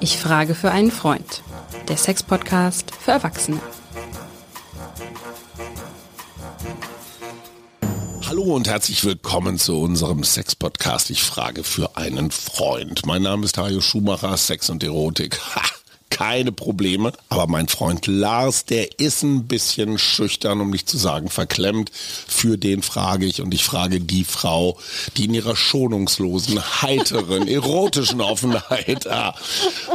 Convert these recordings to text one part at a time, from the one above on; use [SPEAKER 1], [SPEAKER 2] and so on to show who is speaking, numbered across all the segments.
[SPEAKER 1] Ich frage für einen Freund. Der Sex-Podcast für Erwachsene.
[SPEAKER 2] Hallo und herzlich willkommen zu unserem Sex-Podcast. Ich frage für einen Freund. Mein Name ist Hajo Schumacher, Sex und Erotik. Ha! Keine Probleme. Aber mein Freund Lars, der ist ein bisschen schüchtern, um nicht zu sagen verklemmt. Für den frage ich und ich frage die Frau, die in ihrer schonungslosen, heiteren, erotischen Offenheit ah,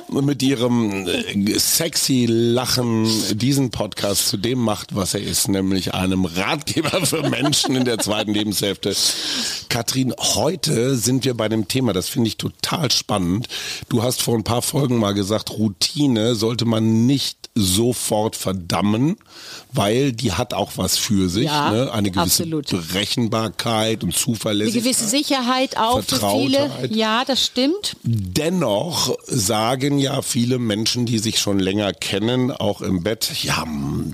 [SPEAKER 2] mit ihrem äh, sexy Lachen diesen Podcast zu dem macht, was er ist, nämlich einem Ratgeber für Menschen in der zweiten Lebenshälfte. Katrin, heute sind wir bei dem Thema, das finde ich total spannend. Du hast vor ein paar Folgen mal gesagt, Routine Routine sollte man nicht sofort verdammen, weil die hat auch was für sich.
[SPEAKER 3] Ja,
[SPEAKER 2] ne? Eine gewisse
[SPEAKER 3] absolut.
[SPEAKER 2] Berechenbarkeit und Zuverlässigkeit.
[SPEAKER 3] Eine gewisse Sicherheit auch für viele. Ja, das stimmt.
[SPEAKER 2] Dennoch sagen ja viele Menschen, die sich schon länger kennen, auch im Bett, ja,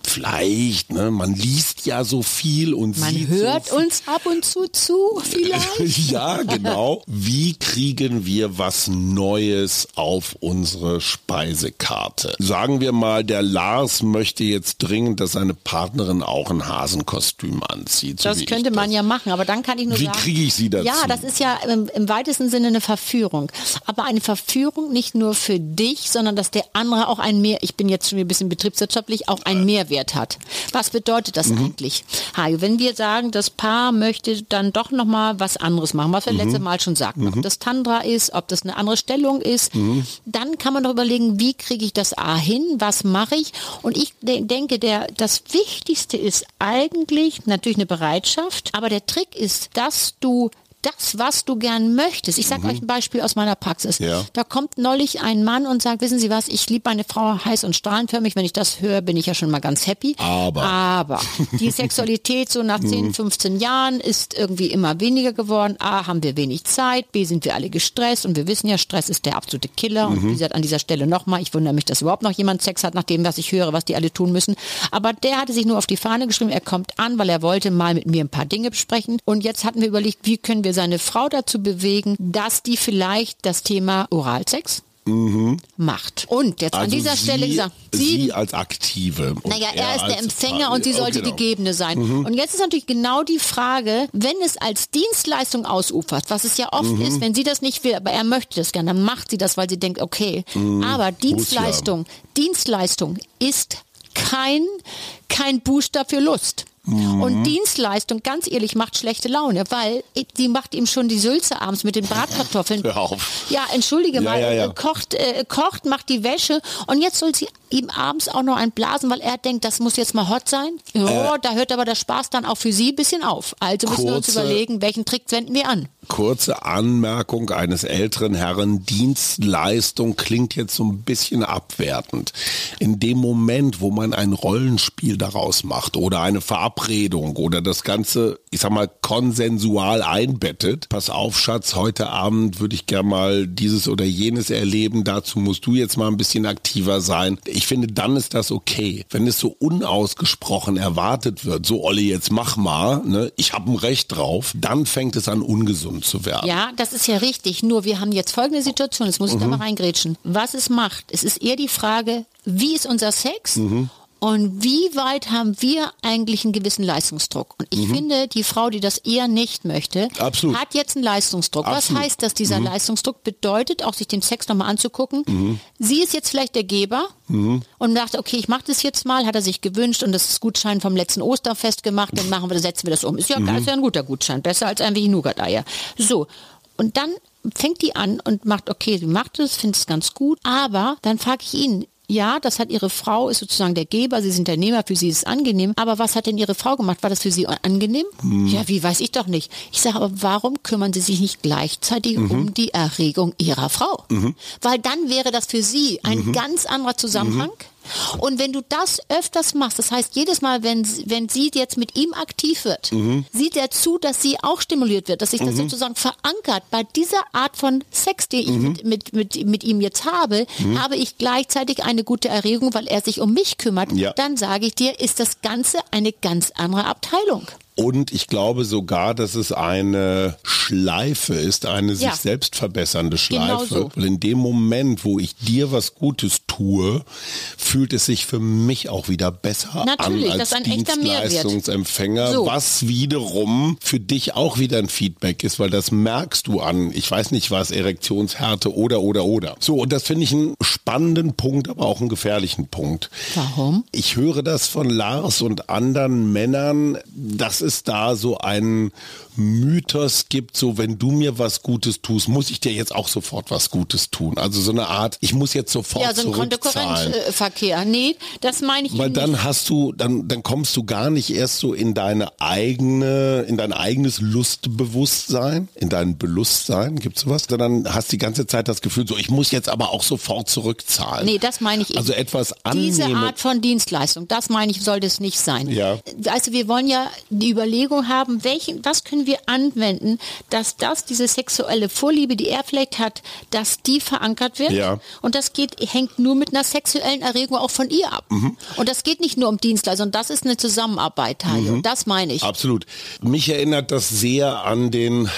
[SPEAKER 2] vielleicht, ne, man liest ja so viel und
[SPEAKER 3] Man
[SPEAKER 2] sieht
[SPEAKER 3] hört
[SPEAKER 2] so
[SPEAKER 3] uns ab und zu zu, vielleicht.
[SPEAKER 2] Ja, genau. Wie kriegen wir was Neues auf unsere Speisekarte? Sagen wir mal, der Lars möchte jetzt dringend, dass seine Partnerin auch ein Hasenkostüm anzieht. so
[SPEAKER 3] Das
[SPEAKER 2] wie
[SPEAKER 3] könnte man
[SPEAKER 2] das.
[SPEAKER 3] ja machen, aber dann kann ich nur
[SPEAKER 2] Wie
[SPEAKER 3] sagen.
[SPEAKER 2] kriege ich sie dazu?
[SPEAKER 3] Ja, das ist ja im, im weitesten Sinne eine Verführung. Aber eine Verführung nicht nur für dich, sondern dass der andere auch ein mehr, ich bin jetzt schon ein bisschen betriebswirtschaftlich, auch einen Mehrwert hat. Was bedeutet das
[SPEAKER 2] Mhm.
[SPEAKER 3] eigentlich? Hajo, wenn wir sagen, das Paar möchte dann doch nochmal was anderes machen, was wir
[SPEAKER 2] Mhm.
[SPEAKER 3] letzte Mal schon sagten, ob das Tantra ist, ob das eine andere Stellung ist,
[SPEAKER 2] Mhm.
[SPEAKER 3] dann kann man doch überlegen, wie kriege ich das A hin, was mache ich? Und ich de denke, der, das Wichtigste ist eigentlich natürlich eine Bereitschaft, aber der Trick ist, dass du das, was du gern möchtest. Ich sage euch ein Beispiel aus meiner Praxis.
[SPEAKER 2] Mhm. Ja.
[SPEAKER 3] Da kommt neulich ein Mann und sagt, wissen Sie was, ich liebe meine Frau heiß und strahlenförmig. Wenn ich das höre, bin ich ja schon mal ganz happy.
[SPEAKER 2] Aber.
[SPEAKER 3] Aber die Sexualität so nach 10, 15 Jahren ist irgendwie immer weniger geworden. A, haben wir wenig Zeit. B, sind wir alle gestresst. Und wir wissen ja, Stress ist der absolute Killer. Und wie gesagt, an dieser Stelle nochmal, ich wundere mich, dass überhaupt noch jemand Sex hat, nach dem, was ich höre, was die alle tun müssen. Aber der hatte sich nur auf die Fahne geschrieben, er kommt an, weil er wollte mal mit mir ein paar Dinge besprechen. Und jetzt hatten wir überlegt, wie können wir seine Frau dazu bewegen, dass die vielleicht das Thema Oralsex macht. Und jetzt an
[SPEAKER 2] Also
[SPEAKER 3] dieser
[SPEAKER 2] sie,
[SPEAKER 3] Stelle gesagt,
[SPEAKER 2] sie, als Aktive.
[SPEAKER 3] naja, er ist der Empfänger
[SPEAKER 2] Paar-
[SPEAKER 3] und sie sollte
[SPEAKER 2] genau.
[SPEAKER 3] die Gebende sein. Und jetzt ist natürlich genau die Frage, wenn es als Dienstleistung ausufert, was es ja oft
[SPEAKER 2] Mhm.
[SPEAKER 3] ist, wenn sie das nicht will, aber er möchte das gerne, dann macht sie das, weil sie denkt, okay.
[SPEAKER 2] Mhm.
[SPEAKER 3] Aber Dienstleistung, Dienstleistung ist kein, kein Booster für Lust.
[SPEAKER 2] Mhm.
[SPEAKER 3] Und Dienstleistung, ganz ehrlich, macht schlechte Laune, weil die macht ihm schon die Sülze abends mit den Bratkartoffeln.
[SPEAKER 2] Hör auf.
[SPEAKER 3] Ja, entschuldige
[SPEAKER 2] Ja,
[SPEAKER 3] mal,
[SPEAKER 2] ja, ja.
[SPEAKER 3] äh, kocht, äh, kocht, macht die Wäsche und jetzt soll sie ihm abends auch noch einen blasen, weil er denkt, das muss jetzt mal hot sein. Ja, da hört aber der Spaß dann auch für sie ein bisschen auf. Also müssen wir uns
[SPEAKER 2] Äh. Kurze-
[SPEAKER 3] überlegen, welchen Trick wenden wir an.
[SPEAKER 2] Kurze Anmerkung eines älteren Herren. Dienstleistung klingt jetzt so ein bisschen abwertend. In dem Moment, wo man ein Rollenspiel daraus macht oder eine Verabredung oder das Ganze, ich sag mal, konsensual einbettet. Pass auf, Schatz, heute Abend würde ich gern mal dieses oder jenes erleben. Dazu musst du jetzt mal ein bisschen aktiver sein. Ich finde, dann ist das okay. Wenn es so unausgesprochen erwartet wird, so Olli, jetzt mach mal, ne, ich habe ein Recht drauf, dann fängt es an, ungesund zu werden.
[SPEAKER 3] Ja, das ist ja richtig. Nur wir haben jetzt folgende Situation, jetzt muss ich da
[SPEAKER 2] Mhm.
[SPEAKER 3] mal reingrätschen. Was es macht, es ist eher die Frage, wie ist unser Sex?
[SPEAKER 2] Mhm.
[SPEAKER 3] Und wie weit haben wir eigentlich einen gewissen Leistungsdruck? Und ich finde, die Frau, die das eher nicht möchte,
[SPEAKER 2] Mhm. Absolut.
[SPEAKER 3] hat jetzt einen Leistungsdruck.
[SPEAKER 2] Absolut. Mhm.
[SPEAKER 3] Was heißt das, dieser Leistungsdruck? Bedeutet, auch sich den Sex nochmal anzugucken. Sie ist jetzt vielleicht der Geber
[SPEAKER 2] Mhm.
[SPEAKER 3] und dachte, okay, ich mache das jetzt mal, hat er sich gewünscht und das ist Gutschein vom letzten Osterfest gemacht, dann machen wir, setzen wir das um. Ist ja,
[SPEAKER 2] Mhm.
[SPEAKER 3] ist ja ein guter Gutschein, besser als ein wie Nougat-Eier. So. Und dann fängt die an und macht, okay, sie macht es, findet es ganz gut, aber dann frage ich ihn, ja, das hat ihre Frau, ist sozusagen der Geber, sie sind der Nehmer, für sie ist es angenehm. Aber was hat denn ihre Frau gemacht? War das für sie angenehm? Ja, wie weiß ich doch nicht. Ich sage, aber warum kümmern sie sich nicht gleichzeitig um die Erregung ihrer Frau? Weil dann wäre das für sie ein ganz anderer Zusammenhang. Und wenn du das öfters machst, das heißt jedes Mal, wenn, sie- wenn sie jetzt mit ihm aktiv wird, sieht er zu, dass sie auch stimuliert wird, dass sich das sozusagen verankert. Bei dieser Art von Sex, die ich mit, mit, mit, mit ihm jetzt habe, habe ich gleichzeitig eine gute Erregung, weil er sich um mich kümmert.
[SPEAKER 2] Ja.
[SPEAKER 3] Dann sage ich dir, ist das Ganze eine ganz andere Abteilung.
[SPEAKER 2] Und ich glaube sogar, dass es eine Schleife ist, eine sich
[SPEAKER 3] Ja.
[SPEAKER 2] selbst verbessernde
[SPEAKER 3] Genau
[SPEAKER 2] Schleife.
[SPEAKER 3] so.
[SPEAKER 2] Weil in dem Moment, wo ich dir was Gutes tue, fühlt es sich für mich auch wieder besser
[SPEAKER 3] Natürlich,
[SPEAKER 2] an
[SPEAKER 3] das
[SPEAKER 2] als
[SPEAKER 3] ein.
[SPEAKER 2] Dienstleistungsempfänger,
[SPEAKER 3] So.
[SPEAKER 2] was wiederum für dich auch wieder ein Feedback ist, weil das merkst du an, ich weiß nicht was, Erektionshärte oder, oder, oder. So, und das finde ich einen spannenden Punkt, aber auch einen gefährlichen Punkt.
[SPEAKER 3] Warum?
[SPEAKER 2] Ich höre das von Lars und anderen Männern, dass es da so einen Mythos gibt, so wenn du mir was Gutes tust, muss ich dir jetzt auch sofort was Gutes tun. Also so eine Art, ich muss jetzt sofort
[SPEAKER 3] Ja, so ein
[SPEAKER 2] zurückzahlen.
[SPEAKER 3] Konkurrenzverkehr. Nee, das meine ich
[SPEAKER 2] Weil
[SPEAKER 3] eben
[SPEAKER 2] dann
[SPEAKER 3] nicht.
[SPEAKER 2] hast du, dann, dann kommst du gar nicht erst so in deine eigene, in dein eigenes Lustbewusstsein, in dein Bewusstsein, gibt's sowas, sondern hast die ganze Zeit das Gefühl, so ich muss jetzt aber auch sofort zurückzahlen.
[SPEAKER 3] Nee, das meine ich eben.
[SPEAKER 2] Also etwas
[SPEAKER 3] Diese
[SPEAKER 2] annehmen.
[SPEAKER 3] Art von Dienstleistung, das meine ich, sollte es nicht sein.
[SPEAKER 2] Ja.
[SPEAKER 3] Also wir wollen ja die Überlegung haben, welchen, was können wir anwenden, dass das, diese sexuelle Vorliebe, die er vielleicht hat, dass die verankert wird.
[SPEAKER 2] Ja.
[SPEAKER 3] Und das geht, hängt nur mit einer sexuellen Erregung auch von ihr ab.
[SPEAKER 2] Mhm.
[SPEAKER 3] Und das geht nicht nur um Dienstleistung, das ist eine Zusammenarbeit, Tajo.
[SPEAKER 2] Mhm.
[SPEAKER 3] Das meine ich.
[SPEAKER 2] Absolut. Mich erinnert das sehr an den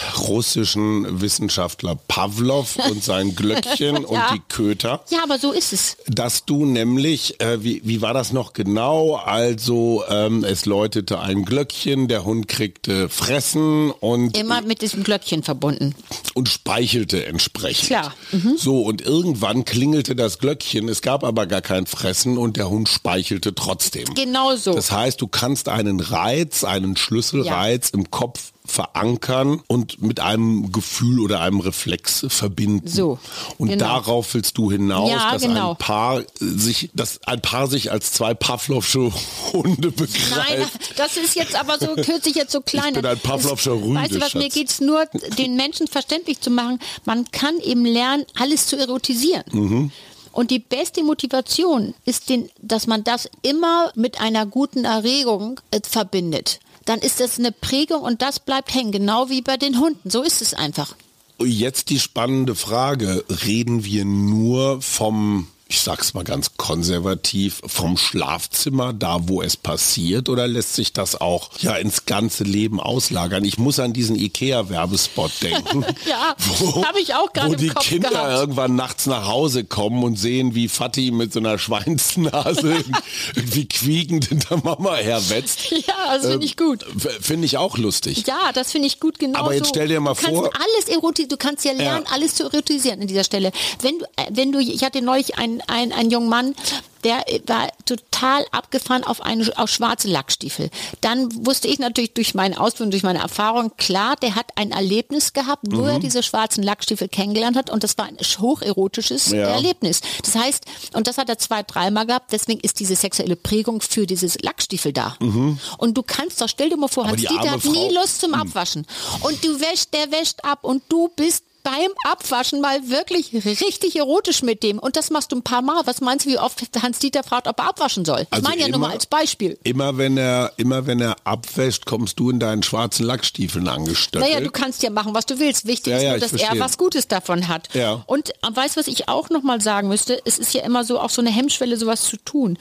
[SPEAKER 2] russischen Wissenschaftler Pavlov und sein Glöckchen und
[SPEAKER 3] Ja.
[SPEAKER 2] die Köter.
[SPEAKER 3] Ja, aber so ist es.
[SPEAKER 2] dass du nämlich, äh, wie, wie war das noch genau? Also ähm, es läutete ein Glöckchen, der Hund kriegte Fressen und,
[SPEAKER 3] Immer mit diesem Glöckchen verbunden.
[SPEAKER 2] und speichelte entsprechend.
[SPEAKER 3] Klar. Mhm.
[SPEAKER 2] So, und irgendwann klingelte das Glöckchen, es gab aber gar kein Fressen und der Hund speichelte trotzdem.
[SPEAKER 3] Genau so.
[SPEAKER 2] Das heißt, du kannst einen Reiz, einen Schlüsselreiz im Kopf verankern und mit einem Gefühl oder einem Reflex verbinden.
[SPEAKER 3] So,
[SPEAKER 2] Und
[SPEAKER 3] genau.
[SPEAKER 2] darauf willst du hinaus,
[SPEAKER 3] Ja,
[SPEAKER 2] dass
[SPEAKER 3] genau.
[SPEAKER 2] ein Paar sich, dass ein Paar sich als zwei Pavlovsche Hunde begreift.
[SPEAKER 3] Nein, das ist jetzt aber so, hört sich jetzt so klein
[SPEAKER 2] bin
[SPEAKER 3] an.
[SPEAKER 2] ein Pavlovscher
[SPEAKER 3] Es-
[SPEAKER 2] Rüde,
[SPEAKER 3] Weißt du was, mir
[SPEAKER 2] Schatz.
[SPEAKER 3] geht's nur, den Menschen verständlich zu machen, man kann eben lernen, alles zu erotisieren.
[SPEAKER 2] Mhm.
[SPEAKER 3] Und die beste Motivation ist, den, dass man das immer mit einer guten Erregung äh, verbindet. Dann ist das eine Prägung und das bleibt hängen, genau wie bei den Hunden. So ist es einfach.
[SPEAKER 2] Jetzt die spannende Frage, reden wir nur vom, ich sag's mal ganz konservativ, vom Schlafzimmer, da wo es passiert, oder lässt sich das auch ja ins ganze Leben auslagern? Ich muss an diesen Ikea-Werbespot denken.
[SPEAKER 3] Ja, hab ich auch gerade
[SPEAKER 2] Wo die Kinder
[SPEAKER 3] gehabt.
[SPEAKER 2] irgendwann nachts nach Hause kommen und sehen, wie Fatih mit so einer Schweinsnase irgendwie quiekend hinter Mama herwetzt.
[SPEAKER 3] Ja, das finde ich gut.
[SPEAKER 2] F- Finde ich auch lustig.
[SPEAKER 3] Ja, das finde ich gut genau
[SPEAKER 2] Aber jetzt
[SPEAKER 3] so.
[SPEAKER 2] stell dir mal
[SPEAKER 3] du kannst
[SPEAKER 2] vor-
[SPEAKER 3] alles du kannst ja lernen,
[SPEAKER 2] Ja.
[SPEAKER 3] alles zu erotisieren an dieser Stelle. Wenn du, äh, wenn du, ich hatte neulich einen, einen, einen jungen Mann, der war total abgefahren auf eine auf schwarze Lackstiefel. Dann wusste ich natürlich durch meine Ausbildung, durch meine Erfahrung, klar, der hat ein Erlebnis gehabt, wo
[SPEAKER 2] Mhm.
[SPEAKER 3] er diese schwarzen Lackstiefel kennengelernt hat und das war ein hocherotisches
[SPEAKER 2] Ja.
[SPEAKER 3] Erlebnis. Das heißt, und das hat er zwei, dreimal gehabt, deswegen ist diese sexuelle Prägung für dieses Lackstiefel da. Und du kannst doch, stell dir mal vor,
[SPEAKER 2] Mhm. Aber
[SPEAKER 3] Hans
[SPEAKER 2] die
[SPEAKER 3] Dieter
[SPEAKER 2] arme
[SPEAKER 3] hat nie
[SPEAKER 2] Frau-
[SPEAKER 3] Lust zum Abwaschen. Und du wäschst, der wäscht ab und du bist beim Abwaschen mal wirklich richtig erotisch mit dem. Und das machst du ein paar Mal. Was meinst du, wie oft Hans-Dieter fragt, ob er abwaschen soll? Ich
[SPEAKER 2] Also
[SPEAKER 3] meine ja nur mal als Beispiel.
[SPEAKER 2] Immer wenn er, immer wenn er abwäscht, kommst du in deinen schwarzen Lackstiefeln angestöckelt.
[SPEAKER 3] Naja, du kannst ja machen, was du willst. Wichtig
[SPEAKER 2] Ja,
[SPEAKER 3] ist
[SPEAKER 2] ja,
[SPEAKER 3] nur,
[SPEAKER 2] ich
[SPEAKER 3] dass er
[SPEAKER 2] verstehe.
[SPEAKER 3] was Gutes davon hat.
[SPEAKER 2] Ja.
[SPEAKER 3] Und weißt du, was ich auch noch mal sagen müsste? Es ist ja immer so auch so eine Hemmschwelle, sowas zu tun.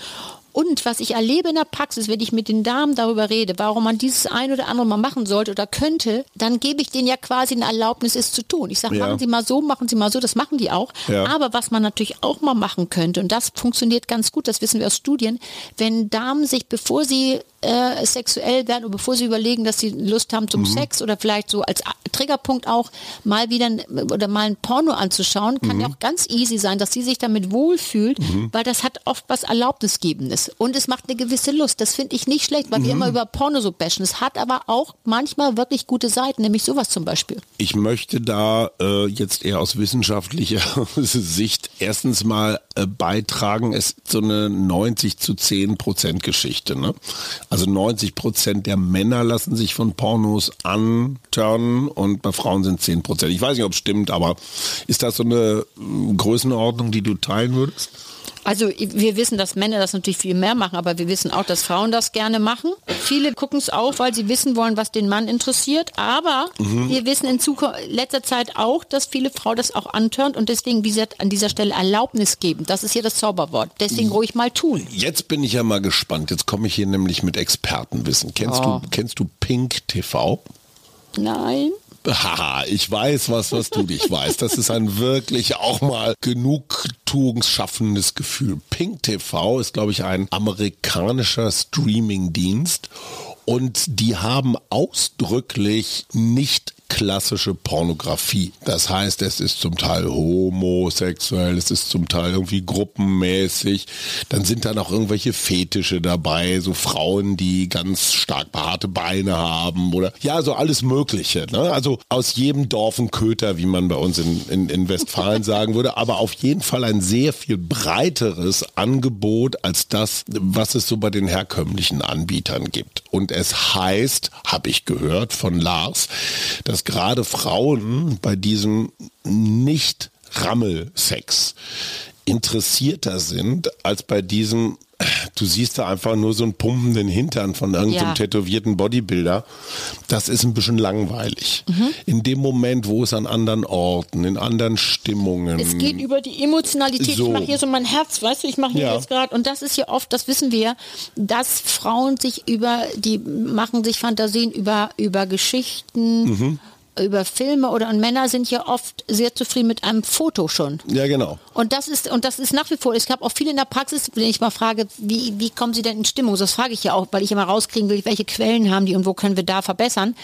[SPEAKER 3] Und was ich erlebe in der Praxis, wenn ich mit den Damen darüber rede, warum man dieses ein oder andere mal machen sollte oder könnte, dann gebe ich denen ja quasi eine Erlaubnis, es zu tun. Ich sage,
[SPEAKER 2] Ja.
[SPEAKER 3] machen Sie mal so, machen Sie mal so, das machen die auch.
[SPEAKER 2] Ja.
[SPEAKER 3] Aber was man natürlich auch mal machen könnte, und das funktioniert ganz gut, das wissen wir aus Studien, wenn Damen sich, bevor sie äh, sexuell werden und bevor sie überlegen, dass sie Lust haben
[SPEAKER 2] Mhm.
[SPEAKER 3] zum Sex oder vielleicht so als Triggerpunkt auch mal wieder oder mal ein Porno anzuschauen, kann
[SPEAKER 2] Mhm.
[SPEAKER 3] ja auch ganz easy sein, dass sie sich damit wohlfühlt, weil das hat oft was Erlaubnisgebendes und es macht eine gewisse Lust. Das finde ich nicht schlecht, weil wir
[SPEAKER 2] Mhm.
[SPEAKER 3] immer über Porno so bashen. Es hat aber auch manchmal wirklich gute Seiten, nämlich sowas zum Beispiel.
[SPEAKER 2] Ich möchte da äh, jetzt eher aus wissenschaftlicher Sicht erstens mal äh, beitragen, es ist so eine 90 zu 10 Prozent Geschichte. Ne? Also 90 Prozent der Männer lassen sich von Pornos anturnen und bei Frauen sind 10 Prozent. Ich weiß nicht, ob es stimmt, aber ist das so eine äh, Größenordnung, die du teilen würdest?
[SPEAKER 3] Also wir wissen, dass Männer das natürlich viel mehr machen, aber wir wissen auch, dass Frauen das gerne machen. Viele gucken es auch, weil sie wissen wollen, was den Mann interessiert. Aber mhm. wir wissen in Zukunft, letzter Zeit auch, dass viele Frauen das auch antörnt und deswegen, wie gesagt, an dieser Stelle Erlaubnis geben. Das ist hier das Zauberwort. Deswegen mhm. ruhig mal tun.
[SPEAKER 2] Jetzt bin ich ja mal gespannt. Jetzt komme ich hier nämlich mit Expertenwissen. Kennst oh. du, kennst du Pink TV?
[SPEAKER 3] Nein.
[SPEAKER 2] Haha, ich weiß was, was du nicht weißt. Das ist ein wirklich auch mal genugtuungsschaffendes Gefühl. Pink TV ist, glaube ich, ein amerikanischer Streamingdienst und die haben ausdrücklich nicht klassische Pornografie. Das heißt, es ist zum Teil homosexuell, es ist zum Teil irgendwie gruppenmäßig. Dann sind da noch irgendwelche Fetische dabei, so Frauen, die ganz stark behaarte Beine haben oder ja, so alles Mögliche. Ne? Also aus jedem Dorf ein Köter, wie man bei uns in, in, in Westfalen sagen würde, aber auf jeden Fall ein sehr viel breiteres Angebot als das, was es so bei den herkömmlichen Anbietern gibt. Und es heißt, habe ich gehört von Lars, dass gerade Frauen bei diesem nicht Rammelsex interessierter sind als bei diesem du siehst da einfach nur so einen pumpenden Hintern von irgendeinem ja. tätowierten Bodybuilder. Das ist ein bisschen langweilig. Mhm. In dem Moment, wo es an anderen Orten, in anderen Stimmungen.
[SPEAKER 3] Es geht über die Emotionalität. So. Ich mache hier so mein Herz, weißt du, ich mache hier ja. jetzt gerade. Und das ist ja oft, das wissen wir, dass Frauen sich über, die machen sich Fantasien über, über Geschichten. Mhm über Filme oder und Männer sind ja oft sehr zufrieden mit einem Foto schon.
[SPEAKER 2] Ja, genau.
[SPEAKER 3] Und das ist und das ist nach wie vor. Ich habe auch viele in der Praxis, wenn ich mal frage, wie, wie kommen Sie denn in Stimmung? Das frage ich ja auch, weil ich immer rauskriegen will, welche Quellen haben die und wo können wir da verbessern.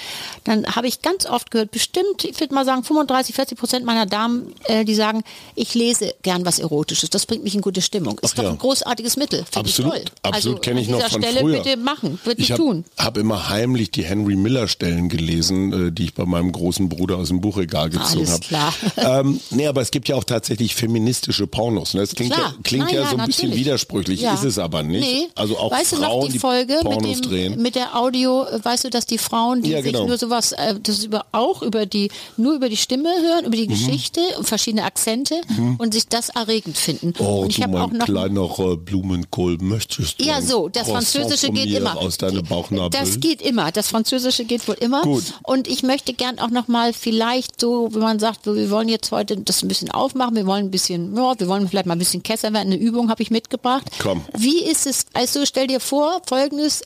[SPEAKER 3] Dann habe ich ganz oft gehört, bestimmt, ich würde mal sagen, 35, 40 Prozent meiner Damen, äh, die sagen, ich lese gern was Erotisches. Das bringt mich in gute Stimmung. Ist Ach doch ja. ein großartiges Mittel.
[SPEAKER 2] Absolut,
[SPEAKER 3] ich
[SPEAKER 2] absolut also, kenne ich noch von
[SPEAKER 3] Stelle
[SPEAKER 2] früher.
[SPEAKER 3] bitte machen, würde
[SPEAKER 2] ich
[SPEAKER 3] hab, tun.
[SPEAKER 2] Ich habe immer heimlich die Henry Miller Stellen gelesen, äh, die ich bei meinem großen Bruder aus dem Buchregal gezogen habe.
[SPEAKER 3] klar.
[SPEAKER 2] Ähm, nee, aber es gibt ja auch tatsächlich feministische Pornos. Ne? Das klingt klar. ja, klingt ja, ja so ein bisschen widersprüchlich, ja. ist es aber nicht. Nee. Also auch
[SPEAKER 3] weißt
[SPEAKER 2] Frauen,
[SPEAKER 3] du noch die Folge
[SPEAKER 2] die
[SPEAKER 3] mit, dem,
[SPEAKER 2] drehen.
[SPEAKER 3] mit der Audio, weißt du, dass die Frauen, die
[SPEAKER 2] ja,
[SPEAKER 3] sich
[SPEAKER 2] genau.
[SPEAKER 3] nur sowas, äh, das über, auch über die, nur über die Stimme hören, über die mhm. Geschichte und verschiedene Akzente mhm. und sich das erregend finden.
[SPEAKER 2] Oh,
[SPEAKER 3] und ich
[SPEAKER 2] du mein
[SPEAKER 3] auch noch
[SPEAKER 2] kleiner Blumenkohl, möchtest du
[SPEAKER 3] Ja, so, das Französische geht immer.
[SPEAKER 2] Aus deiner Bauchnabel?
[SPEAKER 3] Das geht immer, das Französische geht wohl immer.
[SPEAKER 2] Gut.
[SPEAKER 3] Und ich möchte gern auch noch mal vielleicht so, wenn man sagt, wir wollen jetzt heute das ein bisschen aufmachen, wir wollen ein bisschen, ja, wir wollen vielleicht mal ein bisschen Kesser werden, eine Übung habe ich mitgebracht.
[SPEAKER 2] Komm.
[SPEAKER 3] Wie ist es, also stell dir vor, folgendes,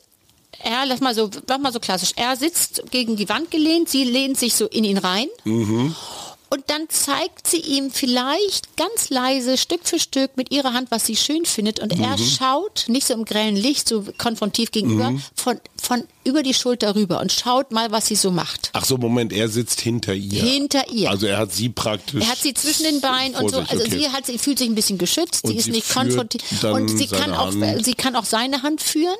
[SPEAKER 3] er, lass mal so, mach mal so klassisch, er sitzt gegen die Wand gelehnt, sie lehnt sich so in ihn rein.
[SPEAKER 2] Mhm.
[SPEAKER 3] Und dann zeigt sie ihm vielleicht ganz leise, Stück für Stück mit ihrer Hand, was sie schön findet. Und mhm. er schaut, nicht so im grellen Licht, so konfrontiv gegenüber, mhm. von, von über die Schulter rüber und schaut mal, was sie so macht.
[SPEAKER 2] Ach so, Moment, er sitzt hinter ihr.
[SPEAKER 3] Hinter ihr.
[SPEAKER 2] Also er hat sie praktisch.
[SPEAKER 3] Er hat sie zwischen den Beinen und so.
[SPEAKER 2] Sich,
[SPEAKER 3] also
[SPEAKER 2] okay.
[SPEAKER 3] sie hat, sie fühlt sich ein bisschen geschützt.
[SPEAKER 2] Und
[SPEAKER 3] sie ist
[SPEAKER 2] sie
[SPEAKER 3] nicht konfrontiert. Und sie kann auch,
[SPEAKER 2] Hand.
[SPEAKER 3] sie kann auch seine Hand führen.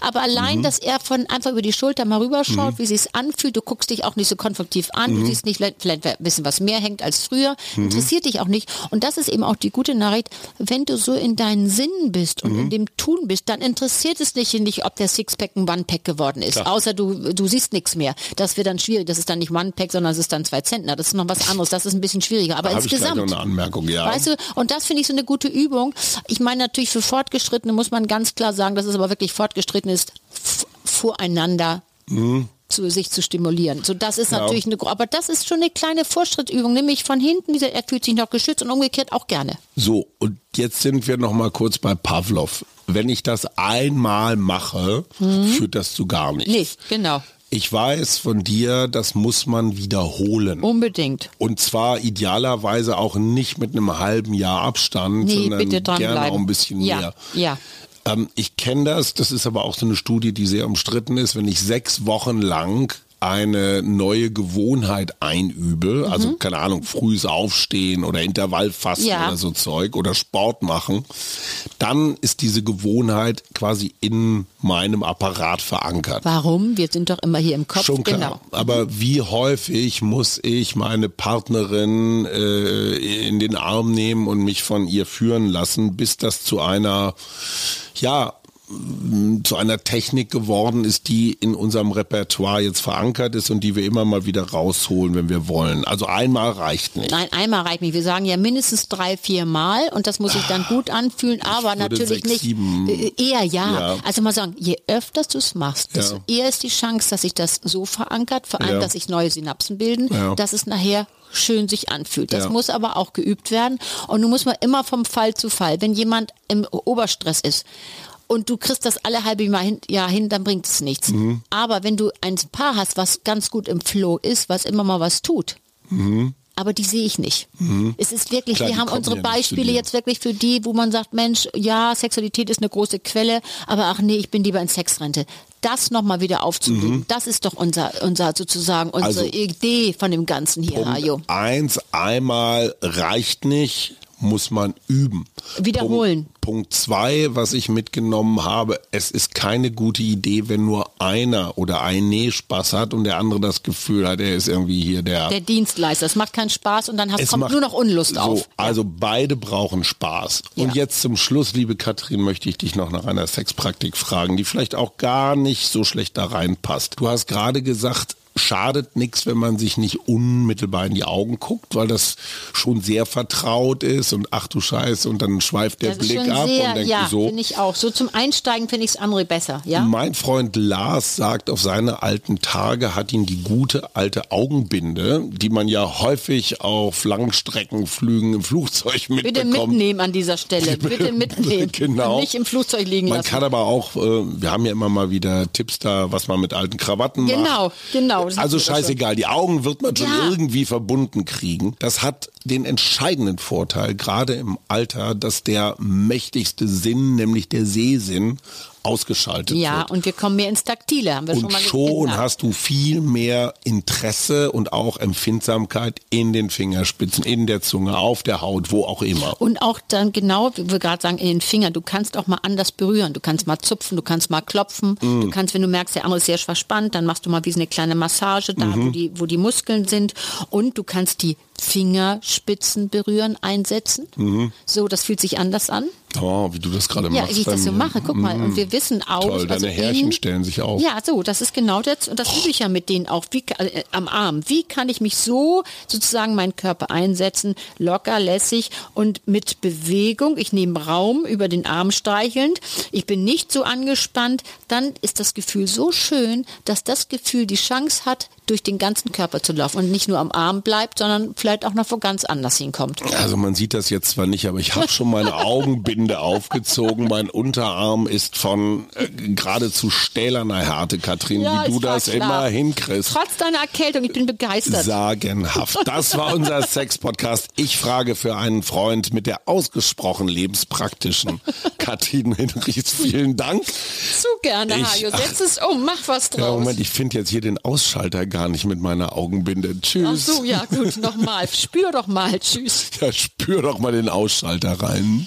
[SPEAKER 3] Aber allein, dass er von einfach über die Schulter mal rüberschaut, wie sie es anfühlt. Du guckst dich auch nicht so konfrontiv an. Du siehst nicht vielleicht vielleicht ein bisschen was mehr hängt als früher. Interessiert dich auch nicht. Und das ist eben auch die gute Nachricht. Wenn du so in deinen Sinnen bist und in dem Tun bist, dann interessiert es dich nicht, ob der Sixpack ein One-Pack geworden ist.
[SPEAKER 2] Klar.
[SPEAKER 3] Außer du, du siehst nichts mehr. Das wird dann schwierig. Das ist dann nicht One-Pack, sondern es ist dann zwei Zentner. Das ist noch was anderes. Das ist ein bisschen schwieriger. Aber
[SPEAKER 2] Da habe ich noch
[SPEAKER 3] insgesamt.
[SPEAKER 2] eine Anmerkung, ja.
[SPEAKER 3] Weißt du, und das finde ich so eine gute Übung. Ich meine natürlich für Fortgeschrittene muss man ganz klar sagen, dass es aber wirklich fortgeschritten ist, voreinander zu sich zu stimulieren. So, das ist.
[SPEAKER 2] Ja.
[SPEAKER 3] natürlich eine, aber das ist schon eine kleine Vorschrittübung, nämlich von hinten, dieser, er fühlt sich noch geschützt und umgekehrt auch gerne.
[SPEAKER 2] So, und jetzt sind wir noch mal kurz bei Pavlov. Wenn ich das einmal mache, führt das zu gar nichts.
[SPEAKER 3] Nee, genau.
[SPEAKER 2] Ich weiß von dir, das muss man wiederholen.
[SPEAKER 3] Unbedingt.
[SPEAKER 2] Und zwar idealerweise auch nicht mit einem halben Jahr Abstand,
[SPEAKER 3] Nee,
[SPEAKER 2] sondern
[SPEAKER 3] bitte
[SPEAKER 2] gerne auch ein bisschen
[SPEAKER 3] Ja,
[SPEAKER 2] mehr.
[SPEAKER 3] ja.
[SPEAKER 2] Ähm, ich kenne das, das ist aber auch so eine Studie, die sehr umstritten ist. Wenn ich sechs Wochen lang eine neue Gewohnheit einübe, also keine Ahnung, frühes Aufstehen oder Intervallfasten
[SPEAKER 3] Ja.
[SPEAKER 2] oder so Zeug oder Sport machen, dann ist diese Gewohnheit quasi in meinem Apparat verankert.
[SPEAKER 3] Warum? Wir sind doch immer hier im Kopf.
[SPEAKER 2] Schon klar.
[SPEAKER 3] Genau.
[SPEAKER 2] Aber wie häufig muss ich meine Partnerin äh, in den Arm nehmen und mich von ihr führen lassen, bis das zu einer, ja, zu einer Technik geworden ist, die in unserem Repertoire jetzt verankert ist und die wir immer mal wieder rausholen, wenn wir wollen. Also einmal reicht nicht.
[SPEAKER 3] Nein, einmal reicht nicht. Wir sagen ja mindestens drei, vier Mal und das muss sich dann gut anfühlen, aber natürlich
[SPEAKER 2] sechs,
[SPEAKER 3] nicht.
[SPEAKER 2] sieben-
[SPEAKER 3] äh, eher ja.
[SPEAKER 2] Ja.
[SPEAKER 3] Also mal sagen, je öfter du es machst, desto
[SPEAKER 2] Ja.
[SPEAKER 3] eher ist die Chance, dass sich das so verankert, vor allem,
[SPEAKER 2] Ja.
[SPEAKER 3] dass sich neue Synapsen bilden, dass es nachher schön sich anfühlt. Das
[SPEAKER 2] Ja.
[SPEAKER 3] muss aber auch geübt werden und nun muss man immer vom Fall zu Fall, wenn jemand im Oberstress ist und du kriegst das alle halbe Jahr hin, Jahr hin dann bringt es nichts.
[SPEAKER 2] Mhm.
[SPEAKER 3] Aber wenn du ein Paar hast, was ganz gut im Flow ist, was immer mal was tut, aber die sehe ich nicht. Es ist wirklich,
[SPEAKER 2] Mhm. Klar,
[SPEAKER 3] wir haben unsere
[SPEAKER 2] ja
[SPEAKER 3] Beispiele jetzt wirklich für die, wo man sagt, Mensch, ja, Sexualität ist eine große Quelle, aber ach nee, ich bin lieber in Sexrente. Das nochmal wieder aufzugeben, das ist doch unser, unser sozusagen unsere
[SPEAKER 2] Mhm. Also,
[SPEAKER 3] Idee von dem Ganzen hier.
[SPEAKER 2] Punkt eins, einmal reicht nicht, muss man üben.
[SPEAKER 3] Wiederholen.
[SPEAKER 2] Punkt, Punkt zwei, was ich mitgenommen habe, es ist keine gute Idee, wenn nur einer oder eine Spaß hat und der andere das Gefühl hat, er ist irgendwie hier der...
[SPEAKER 3] Der Dienstleister, es macht keinen Spaß und dann hast, kommt
[SPEAKER 2] macht-
[SPEAKER 3] nur noch Unlust
[SPEAKER 2] so,
[SPEAKER 3] auf.
[SPEAKER 2] Also beide brauchen Spaß. Und
[SPEAKER 3] Ja.
[SPEAKER 2] jetzt zum Schluss, liebe Katrin, möchte ich dich noch nach einer Sexpraktik fragen, die vielleicht auch gar nicht so schlecht da reinpasst. Du hast gerade gesagt, schadet nichts, wenn man sich nicht unmittelbar in die Augen guckt, weil das schon sehr vertraut ist und ach du Scheiße und dann schweift der Blick
[SPEAKER 3] schon
[SPEAKER 2] ab
[SPEAKER 3] sehr,
[SPEAKER 2] und denkt
[SPEAKER 3] ja,
[SPEAKER 2] so.
[SPEAKER 3] finde ich auch. So zum Einsteigen finde ich es andere besser, ja?
[SPEAKER 2] Mein Freund Lars sagt, auf seine alten Tage hat ihn die gute alte Augenbinde, die man ja häufig auf Langstreckenflügen im Flugzeug
[SPEAKER 3] Bitte
[SPEAKER 2] mitbekommt.
[SPEAKER 3] mitnehmen an dieser Stelle. Bitte mitnehmen.
[SPEAKER 2] Genau.
[SPEAKER 3] Nicht im Flugzeug liegen
[SPEAKER 2] Man
[SPEAKER 3] lassen.
[SPEAKER 2] kann aber auch, äh, wir haben ja immer mal wieder Tipps da, was man mit alten Krawatten
[SPEAKER 3] Genau,
[SPEAKER 2] macht.
[SPEAKER 3] genau. Das
[SPEAKER 2] Also scheißegal, die Augen wird man schon
[SPEAKER 3] Ja.
[SPEAKER 2] irgendwie verbunden kriegen. Das hat den entscheidenden Vorteil, gerade im Alter, dass der mächtigste Sinn, nämlich der Sehsinn, ausgeschaltet
[SPEAKER 3] Ja,
[SPEAKER 2] wird.
[SPEAKER 3] und wir kommen mehr ins Taktile, haben wir schon
[SPEAKER 2] Und
[SPEAKER 3] mal
[SPEAKER 2] schon
[SPEAKER 3] gesagt.
[SPEAKER 2] hast du viel mehr Interesse und auch Empfindsamkeit in den Fingerspitzen, in der Zunge, auf der Haut, wo auch immer.
[SPEAKER 3] Und auch dann genau, wie wir gerade sagen, in den Fingern. Du kannst auch mal anders berühren. Du kannst mal zupfen, du kannst mal klopfen.
[SPEAKER 2] Mm.
[SPEAKER 3] Du kannst, wenn du merkst, der andere ist sehr verspannt, dann machst du mal wie so eine kleine Massage da,
[SPEAKER 2] Mhm.
[SPEAKER 3] wo, die, wo die Muskeln sind. Und du kannst die Fingerspitzen berühren, einsetzen.
[SPEAKER 2] Mhm.
[SPEAKER 3] So, das fühlt sich anders an.
[SPEAKER 2] Oh, wie du das gerade
[SPEAKER 3] Ja,
[SPEAKER 2] machst.
[SPEAKER 3] wie ich das so mache. Guck mal, und wir wissen auch.
[SPEAKER 2] Toll, deine
[SPEAKER 3] also
[SPEAKER 2] Härchen
[SPEAKER 3] innen-
[SPEAKER 2] stellen sich auf.
[SPEAKER 3] Ja, so, das ist genau das. Und das übe ich ja mit denen auch wie, ka- äh, am Arm. Wie kann ich mich so sozusagen meinen Körper einsetzen, locker, lässig und mit Bewegung. Ich nehme Raum über den Arm streichelnd. Ich bin nicht so angespannt. Dann ist das Gefühl so schön, dass das Gefühl die Chance hat, durch den ganzen Körper zu laufen und nicht nur am Arm bleibt, sondern vielleicht auch noch wo ganz anders hinkommt.
[SPEAKER 2] Also man sieht das jetzt zwar nicht, aber ich habe schon meine Augenbinde aufgezogen. Mein Unterarm ist von äh, geradezu stählerner Härte, Katrin,
[SPEAKER 3] Ja,
[SPEAKER 2] wie du das
[SPEAKER 3] klar.
[SPEAKER 2] immer hinkriegst.
[SPEAKER 3] Trotz deiner Erkältung, ich bin begeistert.
[SPEAKER 2] Sagenhaft. Das war unser Sex-Podcast. Ich frage für einen Freund mit der ausgesprochen lebenspraktischen Katrin Hinrichs. Vielen Dank.
[SPEAKER 3] Zu gerne,
[SPEAKER 2] Ich-
[SPEAKER 3] Hajo. Setz es um, mach was draus.
[SPEAKER 2] Ja, Moment, ich finde jetzt hier den Ausschalter gar nicht mit meiner Augenbinde.
[SPEAKER 3] Ach
[SPEAKER 2] Tschüss.
[SPEAKER 3] so, ja gut, nochmal. Spür doch mal. Tschüss.
[SPEAKER 2] Ja, spür doch mal den Ausschalter rein.